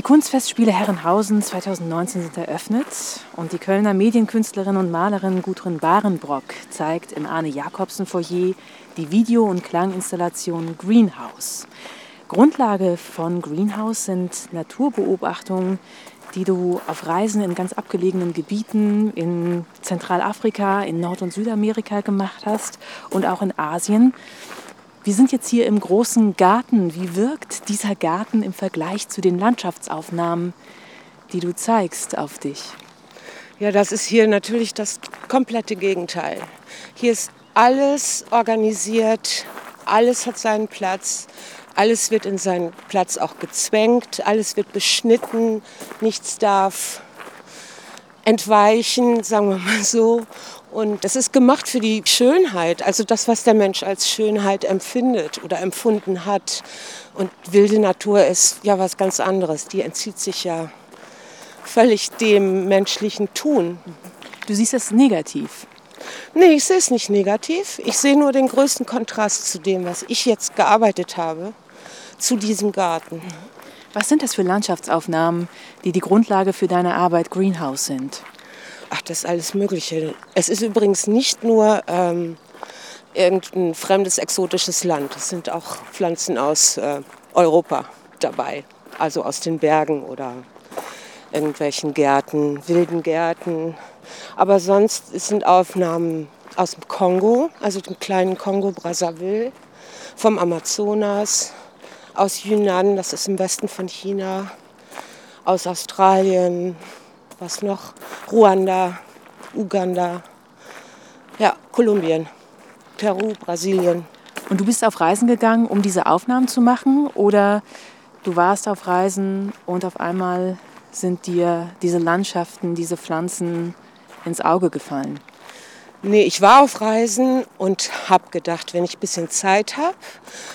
Die Kunstfestspiele Herrenhausen 2019 sind eröffnet und die Kölner Medienkünstlerin und Malerin Gudrun Barenbrock zeigt im Arne Jakobsen Foyer die Video- und Klanginstallation Greenhouse. Grundlage von Greenhouse sind Naturbeobachtungen, die du auf Reisen in ganz abgelegenen Gebieten in Zentralafrika, in Nord- und Südamerika gemacht hast und auch in Asien. Wir sind jetzt hier im großen Garten. Wie wirkt dieser Garten im Vergleich zu den Landschaftsaufnahmen, die du zeigst auf dich? Ja, das ist hier natürlich das komplette Gegenteil. Hier ist alles organisiert, alles hat seinen Platz, alles wird in seinen Platz auch gezwängt, alles wird beschnitten, nichts darf entweichen, sagen wir mal so. Und das ist gemacht für die Schönheit, also das, was der Mensch als Schönheit empfindet oder empfunden hat. Und wilde Natur ist ja was ganz anderes. Die entzieht sich ja völlig dem menschlichen Tun. Du siehst es negativ. Nee, ich sehe es nicht negativ. Ich sehe nur den größten Kontrast zu dem, was ich jetzt gearbeitet habe, zu diesem Garten. Was sind das für Landschaftsaufnahmen, die die Grundlage für deine Arbeit Greenhouse sind? Ach, das ist alles Mögliche. Es ist übrigens nicht nur ähm, irgendein fremdes, exotisches Land. Es sind auch Pflanzen aus äh, Europa dabei, also aus den Bergen oder irgendwelchen Gärten, wilden Gärten. Aber sonst sind Aufnahmen aus dem Kongo, also dem kleinen Kongo Brazzaville, vom Amazonas, aus Yunnan, das ist im Westen von China, aus Australien, was noch? Ruanda, Uganda, ja, Kolumbien, Peru, Brasilien. Und du bist auf Reisen gegangen, um diese Aufnahmen zu machen? Oder du warst auf Reisen und auf einmal sind dir diese Landschaften, diese Pflanzen ins Auge gefallen? Nee, ich war auf Reisen und habe gedacht, wenn ich ein bisschen Zeit habe,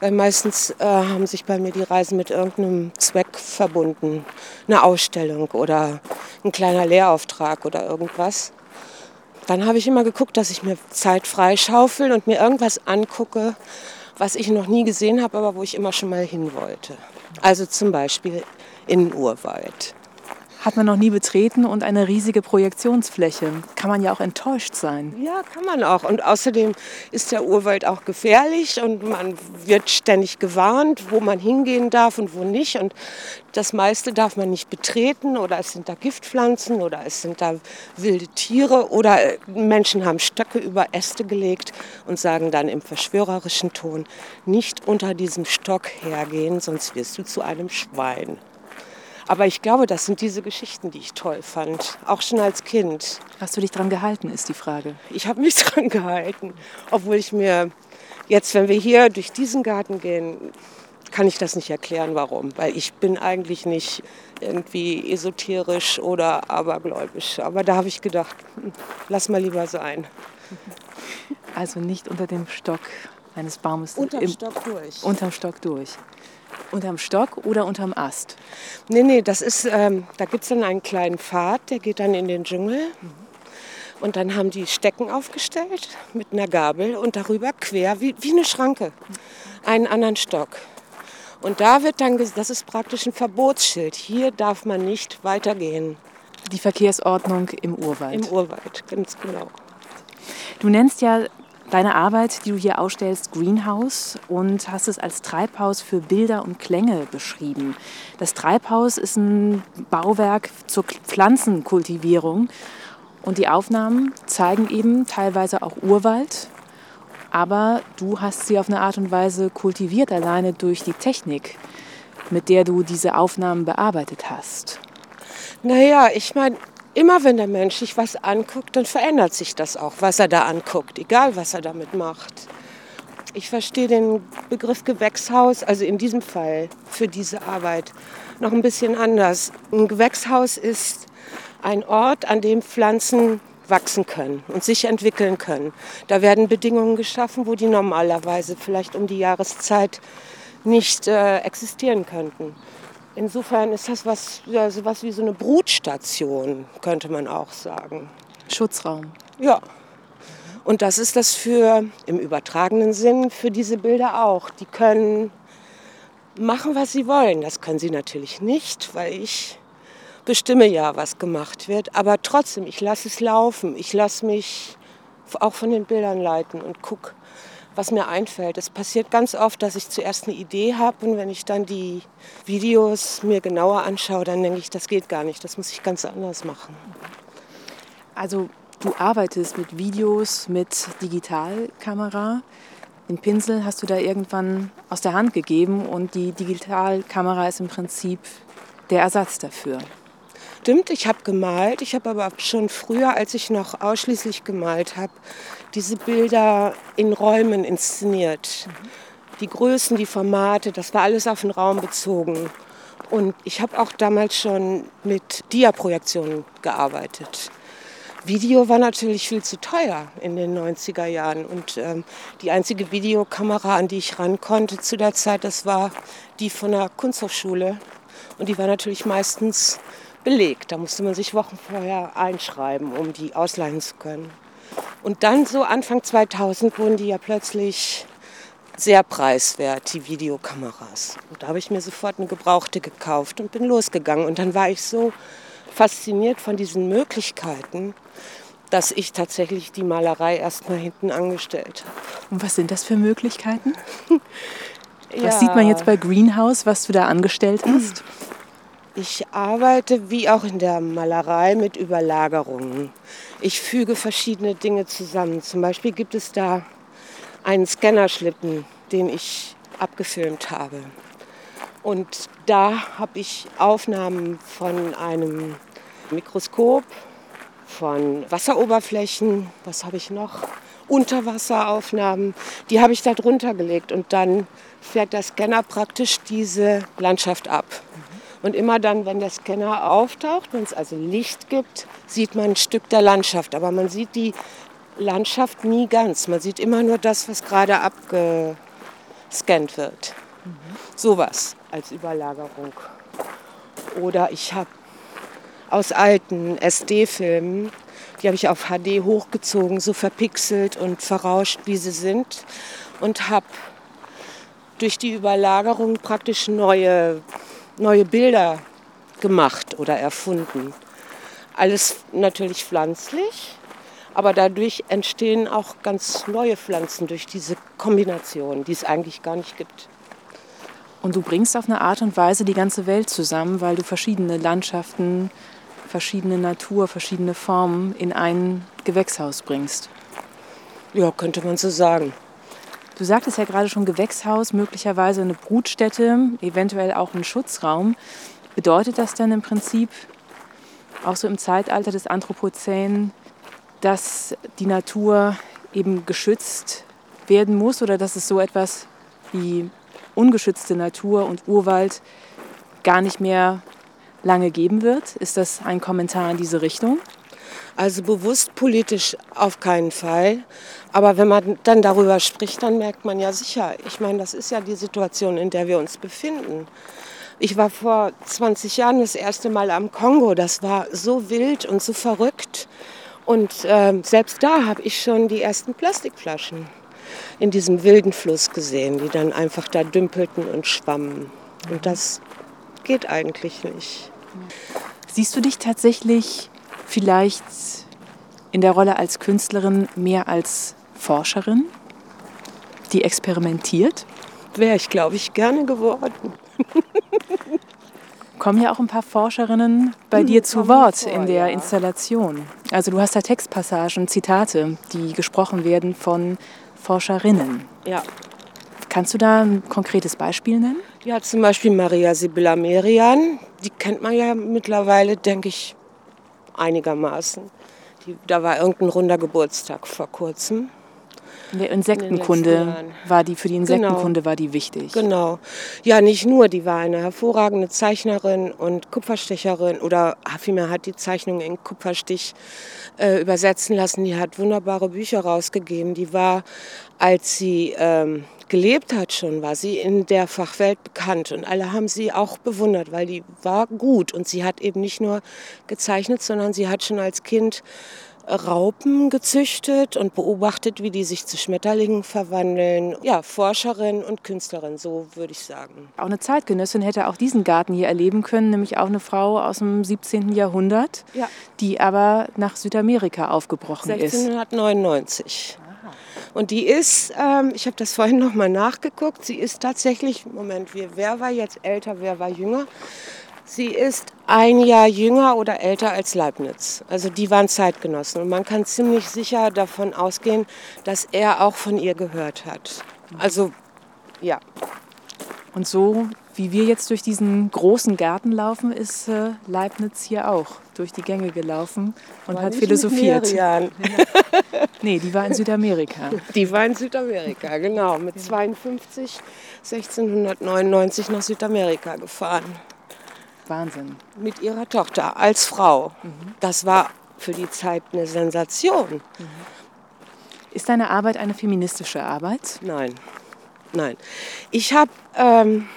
weil meistens äh, haben sich bei mir die Reisen mit irgendeinem Zweck verbunden, eine Ausstellung oder ein kleiner Lehrauftrag oder irgendwas. Dann habe ich immer geguckt, dass ich mir Zeit freischaufel und mir irgendwas angucke, was ich noch nie gesehen habe, aber wo ich immer schon mal hin wollte. Also zum Beispiel in Urwald hat man noch nie betreten und eine riesige Projektionsfläche. Kann man ja auch enttäuscht sein. Ja, kann man auch. Und außerdem ist der Urwald auch gefährlich und man wird ständig gewarnt, wo man hingehen darf und wo nicht. Und das meiste darf man nicht betreten oder es sind da Giftpflanzen oder es sind da wilde Tiere oder Menschen haben Stöcke über Äste gelegt und sagen dann im verschwörerischen Ton, nicht unter diesem Stock hergehen, sonst wirst du zu einem Schwein. Aber ich glaube, das sind diese Geschichten, die ich toll fand, auch schon als Kind. Hast du dich dran gehalten, ist die Frage. Ich habe mich dran gehalten, obwohl ich mir jetzt, wenn wir hier durch diesen Garten gehen, kann ich das nicht erklären, warum. Weil ich bin eigentlich nicht irgendwie esoterisch oder abergläubisch. Aber da habe ich gedacht, hm, lass mal lieber sein. Also nicht unter dem Stock eines Baumes. Unterm Stock durch. Unterm Stock durch. Unterm Stock oder unterm Ast? Nee, nee, das ist, ähm, da gibt es dann einen kleinen Pfad, der geht dann in den Dschungel. Und dann haben die Stecken aufgestellt mit einer Gabel und darüber quer, wie, wie eine Schranke, einen anderen Stock. Und da wird dann, das ist praktisch ein Verbotsschild. Hier darf man nicht weitergehen. Die Verkehrsordnung im Urwald. Im Urwald, ganz genau. Du nennst ja deine Arbeit, die du hier ausstellst, Greenhouse und hast es als Treibhaus für Bilder und Klänge beschrieben. Das Treibhaus ist ein Bauwerk zur Pflanzenkultivierung und die Aufnahmen zeigen eben teilweise auch Urwald, aber du hast sie auf eine Art und Weise kultiviert, alleine durch die Technik, mit der du diese Aufnahmen bearbeitet hast. Naja, ich meine, immer wenn der Mensch sich was anguckt, dann verändert sich das auch, was er da anguckt, egal was er damit macht. Ich verstehe den Begriff Gewächshaus, also in diesem Fall für diese Arbeit, noch ein bisschen anders. Ein Gewächshaus ist ein Ort, an dem Pflanzen wachsen können und sich entwickeln können. Da werden Bedingungen geschaffen, wo die normalerweise vielleicht um die Jahreszeit nicht äh, existieren könnten. Insofern ist das was, ja, so was wie so eine Brutstation, könnte man auch sagen. Schutzraum. Ja. Und das ist das für, im übertragenen Sinn, für diese Bilder auch. Die können machen, was sie wollen. Das können sie natürlich nicht, weil ich bestimme ja, was gemacht wird. Aber trotzdem, ich lasse es laufen. Ich lasse mich auch von den Bildern leiten und gucke, was mir einfällt. Es passiert ganz oft, dass ich zuerst eine Idee habe und wenn ich dann die Videos mir genauer anschaue, dann denke ich, das geht gar nicht, das muss ich ganz anders machen. Also du arbeitest mit Videos, mit Digitalkamera. Den Pinsel hast du da irgendwann aus der Hand gegeben und die Digitalkamera ist im Prinzip der Ersatz dafür. Stimmt, ich habe gemalt. Ich habe aber schon früher, als ich noch ausschließlich gemalt habe, diese Bilder in Räumen inszeniert. Die Größen, die Formate, das war alles auf den Raum bezogen. Und ich habe auch damals schon mit Dia-Projektionen gearbeitet. Video war natürlich viel zu teuer in den 90er Jahren. Und ähm, die einzige Videokamera, an die ich ran konnte zu der Zeit, das war die von der Kunsthochschule. Und die war natürlich meistens belegt. Da musste man sich Wochen vorher einschreiben, um die ausleihen zu können. Und dann so Anfang 2000 wurden die ja plötzlich sehr preiswert, die Videokameras. Und da habe ich mir sofort eine gebrauchte gekauft und bin losgegangen. Und dann war ich so fasziniert von diesen Möglichkeiten, dass ich tatsächlich die Malerei erstmal hinten angestellt habe. Und was sind das für Möglichkeiten? ja. Was sieht man jetzt bei Greenhouse, was du da angestellt hast? Ich arbeite wie auch in der Malerei mit Überlagerungen. Ich füge verschiedene Dinge zusammen. Zum Beispiel gibt es da einen Scannerschlitten, den ich abgefilmt habe. Und da habe ich Aufnahmen von einem Mikroskop, von Wasseroberflächen, was habe ich noch? Unterwasseraufnahmen, die habe ich da drunter gelegt und dann fährt der Scanner praktisch diese Landschaft ab. Und immer dann, wenn der Scanner auftaucht, wenn es also Licht gibt, sieht man ein Stück der Landschaft. Aber man sieht die Landschaft nie ganz. Man sieht immer nur das, was gerade abgescannt wird. Mhm. Sowas als Überlagerung. Oder ich habe aus alten SD-Filmen, die habe ich auf HD hochgezogen, so verpixelt und verrauscht, wie sie sind. Und habe durch die Überlagerung praktisch neue neue Bilder gemacht oder erfunden. Alles natürlich pflanzlich, aber dadurch entstehen auch ganz neue Pflanzen durch diese Kombination, die es eigentlich gar nicht gibt. Und du bringst auf eine Art und Weise die ganze Welt zusammen, weil du verschiedene Landschaften, verschiedene Natur, verschiedene Formen in ein Gewächshaus bringst. Ja, könnte man so sagen. Du sagtest ja gerade schon Gewächshaus, möglicherweise eine Brutstätte, eventuell auch ein Schutzraum. Bedeutet das dann im Prinzip auch so im Zeitalter des Anthropozän, dass die Natur eben geschützt werden muss oder dass es so etwas wie ungeschützte Natur und Urwald gar nicht mehr lange geben wird? Ist das ein Kommentar in diese Richtung? Also bewusst politisch auf keinen Fall. Aber wenn man dann darüber spricht, dann merkt man ja sicher, ich meine, das ist ja die Situation, in der wir uns befinden. Ich war vor 20 Jahren das erste Mal am Kongo. Das war so wild und so verrückt. Und äh, selbst da habe ich schon die ersten Plastikflaschen in diesem wilden Fluss gesehen, die dann einfach da dümpelten und schwammen. Und das geht eigentlich nicht. Siehst du dich tatsächlich vielleicht in der Rolle als Künstlerin mehr als Forscherin, die experimentiert? Wäre ich, glaube ich, gerne geworden. Kommen ja auch ein paar Forscherinnen bei hm, dir zu Wort vor, in der ja. Installation. Also du hast da Textpassagen, Zitate, die gesprochen werden von Forscherinnen. Ja. Kannst du da ein konkretes Beispiel nennen? Ja, zum Beispiel Maria Sibylla Merian. Die kennt man ja mittlerweile, denke ich, einigermaßen. Die, da war irgendein runder Geburtstag vor kurzem. In der Insektenkunde in war die, für die Insektenkunde genau. war die wichtig. Genau. Ja, nicht nur, die war eine hervorragende Zeichnerin und Kupferstecherin oder vielmehr hat die Zeichnung in Kupferstich äh, übersetzen lassen. Die hat wunderbare Bücher rausgegeben. Die war, als sie ähm, gelebt hat schon, war sie in der Fachwelt bekannt und alle haben sie auch bewundert, weil die war gut und sie hat eben nicht nur gezeichnet, sondern sie hat schon als Kind Raupen gezüchtet und beobachtet, wie die sich zu Schmetterlingen verwandeln. Ja, Forscherin und Künstlerin, so würde ich sagen. Auch eine Zeitgenössin hätte auch diesen Garten hier erleben können, nämlich auch eine Frau aus dem 17. Jahrhundert, ja. die aber nach Südamerika aufgebrochen 1699. ist. Und die ist, ähm, ich habe das vorhin noch mal nachgeguckt, sie ist tatsächlich, Moment, wer war jetzt älter, wer war jünger? Sie ist ein Jahr jünger oder älter als Leibniz. Also die waren Zeitgenossen. Und man kann ziemlich sicher davon ausgehen, dass er auch von ihr gehört hat. Also ja. Und so wie wir jetzt durch diesen großen Garten laufen, ist äh, Leibniz hier auch durch die Gänge gelaufen und war hat philosophiert. nee, die war in Südamerika. Die war in Südamerika, genau. Mit 52 1699 nach Südamerika gefahren. Wahnsinn. Mit ihrer Tochter als Frau. Mhm. Das war für die Zeit eine Sensation. Mhm. Ist deine Arbeit eine feministische Arbeit? Nein, nein. Ich habe, ähm,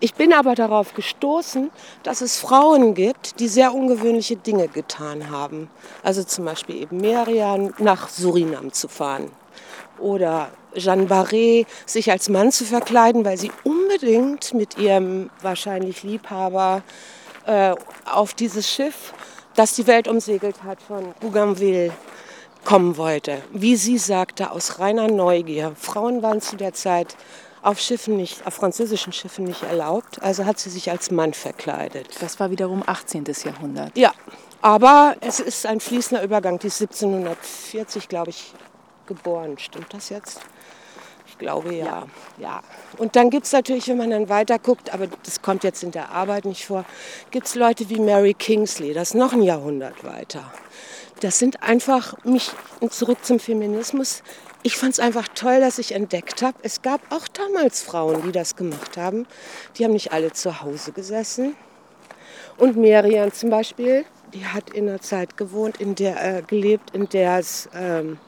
ich bin aber darauf gestoßen, dass es Frauen gibt, die sehr ungewöhnliche Dinge getan haben. Also zum Beispiel eben Merian nach Surinam zu fahren oder Jeanne Barré sich als Mann zu verkleiden, weil sie unbedingt mit ihrem wahrscheinlich Liebhaber äh, auf dieses Schiff, das die Welt umsegelt hat, von Bougainville kommen wollte. Wie sie sagte, aus reiner Neugier. Frauen waren zu der Zeit auf Schiffen nicht, auf französischen Schiffen nicht erlaubt, also hat sie sich als Mann verkleidet. Das war wiederum 18. Jahrhundert. Ja, aber es ist ein fließender Übergang. Die ist 1740, glaube ich, geboren. Stimmt das jetzt? Ich glaube ja. ja. ja. Und dann gibt es natürlich, wenn man dann weiter guckt, aber das kommt jetzt in der Arbeit nicht vor, gibt es Leute wie Mary Kingsley, das ist noch ein Jahrhundert weiter. Das sind einfach, mich zurück zum Feminismus, ich fand es einfach toll, dass ich entdeckt habe, es gab auch damals Frauen, die das gemacht haben. Die haben nicht alle zu Hause gesessen. Und Merian zum Beispiel, die hat in einer Zeit gewohnt, in der äh, gelebt, in der es ähm,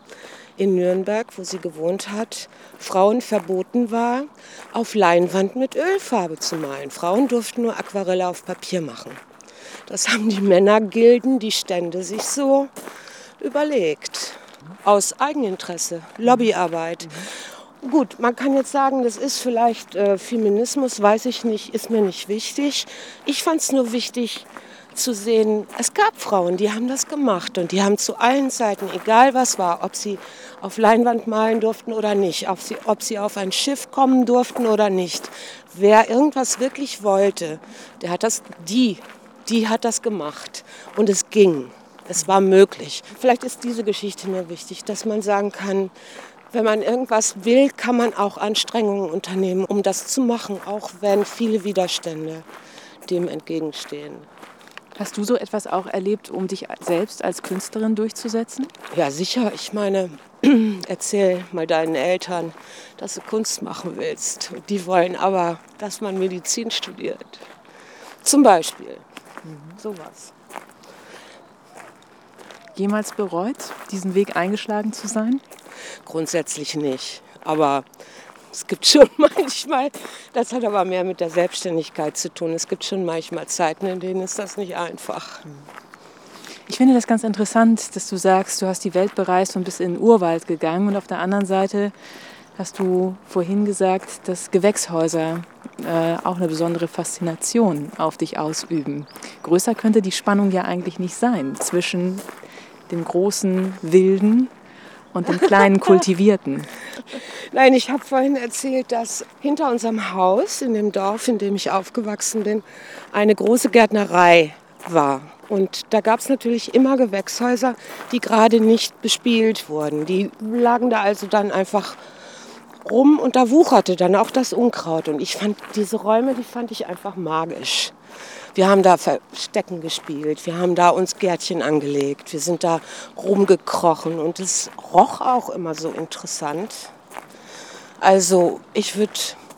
in Nürnberg, wo sie gewohnt hat, Frauen verboten war, auf Leinwand mit Ölfarbe zu malen. Frauen durften nur Aquarelle auf Papier machen. Das haben die Männergilden, die Stände sich so überlegt. Aus Eigeninteresse, Lobbyarbeit. Gut, man kann jetzt sagen, das ist vielleicht äh, Feminismus, weiß ich nicht, ist mir nicht wichtig. Ich fand es nur wichtig, zu sehen, es gab Frauen, die haben das gemacht und die haben zu allen Zeiten, egal was war, ob sie auf Leinwand malen durften oder nicht, ob sie, ob sie auf ein Schiff kommen durften oder nicht. Wer irgendwas wirklich wollte, der hat das, die, die hat das gemacht und es ging. Es war möglich. Vielleicht ist diese Geschichte mir wichtig, dass man sagen kann, wenn man irgendwas will, kann man auch Anstrengungen unternehmen, um das zu machen, auch wenn viele Widerstände dem entgegenstehen. Hast du so etwas auch erlebt, um dich selbst als Künstlerin durchzusetzen? Ja, sicher. Ich meine, erzähl mal deinen Eltern, dass du Kunst machen willst. Die wollen aber, dass man Medizin studiert. Zum Beispiel. Mhm. Sowas. Jemals bereut, diesen Weg eingeschlagen zu sein? Grundsätzlich nicht. Aber es gibt schon manchmal, das hat aber mehr mit der Selbstständigkeit zu tun. Es gibt schon manchmal Zeiten, in denen ist das nicht einfach. Ich finde das ganz interessant, dass du sagst, du hast die Welt bereist und bist in den Urwald gegangen. Und auf der anderen Seite hast du vorhin gesagt, dass Gewächshäuser äh, auch eine besondere Faszination auf dich ausüben. Größer könnte die Spannung ja eigentlich nicht sein zwischen dem großen Wilden und dem kleinen Kultivierten. Nein, ich habe vorhin erzählt, dass hinter unserem Haus, in dem Dorf, in dem ich aufgewachsen bin, eine große Gärtnerei war. Und da gab es natürlich immer Gewächshäuser, die gerade nicht bespielt wurden. Die lagen da also dann einfach rum und da wucherte dann auch das Unkraut. Und ich fand diese Räume, die fand ich einfach magisch. Wir haben da Verstecken gespielt, wir haben da uns Gärtchen angelegt, wir sind da rumgekrochen und es roch auch immer so interessant. Also ich würde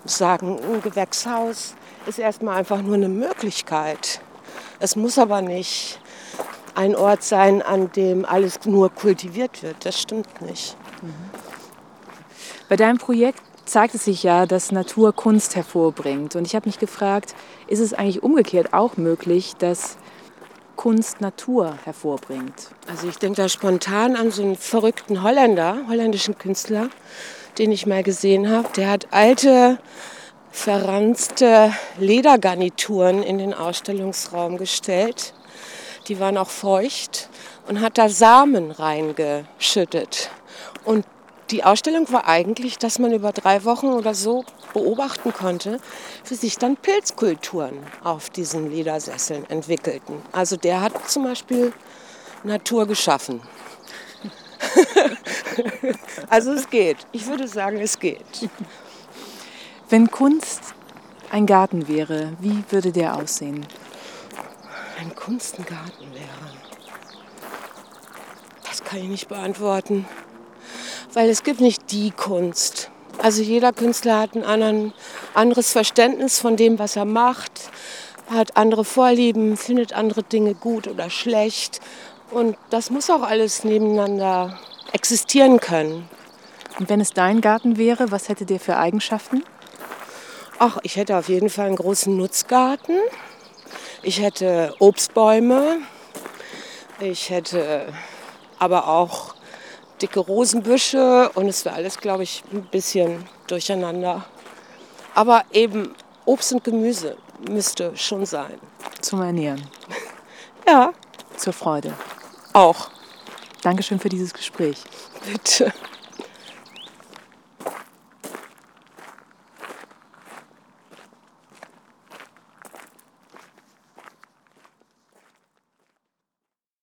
sagen, ein Gewächshaus ist erstmal einfach nur eine Möglichkeit. Es muss aber nicht ein Ort sein, an dem alles nur kultiviert wird. Das stimmt nicht. Bei deinem Projekt zeigt es sich ja, dass Natur Kunst hervorbringt. Und ich habe mich gefragt, ist es eigentlich umgekehrt auch möglich, dass Kunst Natur hervorbringt? Also ich denke da spontan an so einen verrückten Holländer, holländischen Künstler, den ich mal gesehen habe. Der hat alte, verranzte Ledergarnituren in den Ausstellungsraum gestellt. Die waren auch feucht und hat da Samen reingeschüttet. Und die Ausstellung war eigentlich, dass man über drei Wochen oder so beobachten konnte, wie sich dann Pilzkulturen auf diesen Ledersesseln entwickelten. Also der hat zum Beispiel Natur geschaffen. also es geht. Ich würde sagen, es geht. Wenn Kunst ein Garten wäre, wie würde der aussehen? Ein Kunstengarten wäre. Das kann ich nicht beantworten weil es gibt nicht die Kunst. Also jeder Künstler hat ein anderen, anderes Verständnis von dem, was er macht, hat andere Vorlieben, findet andere Dinge gut oder schlecht. Und das muss auch alles nebeneinander existieren können. Und wenn es dein Garten wäre, was hätte der für Eigenschaften? Ach, ich hätte auf jeden Fall einen großen Nutzgarten. Ich hätte Obstbäume. Ich hätte aber auch dicke Rosenbüsche und es wäre alles, glaube ich, ein bisschen durcheinander. Aber eben Obst und Gemüse müsste schon sein. Zum Ernähren. Ja. Zur Freude. Auch. Dankeschön für dieses Gespräch. Bitte.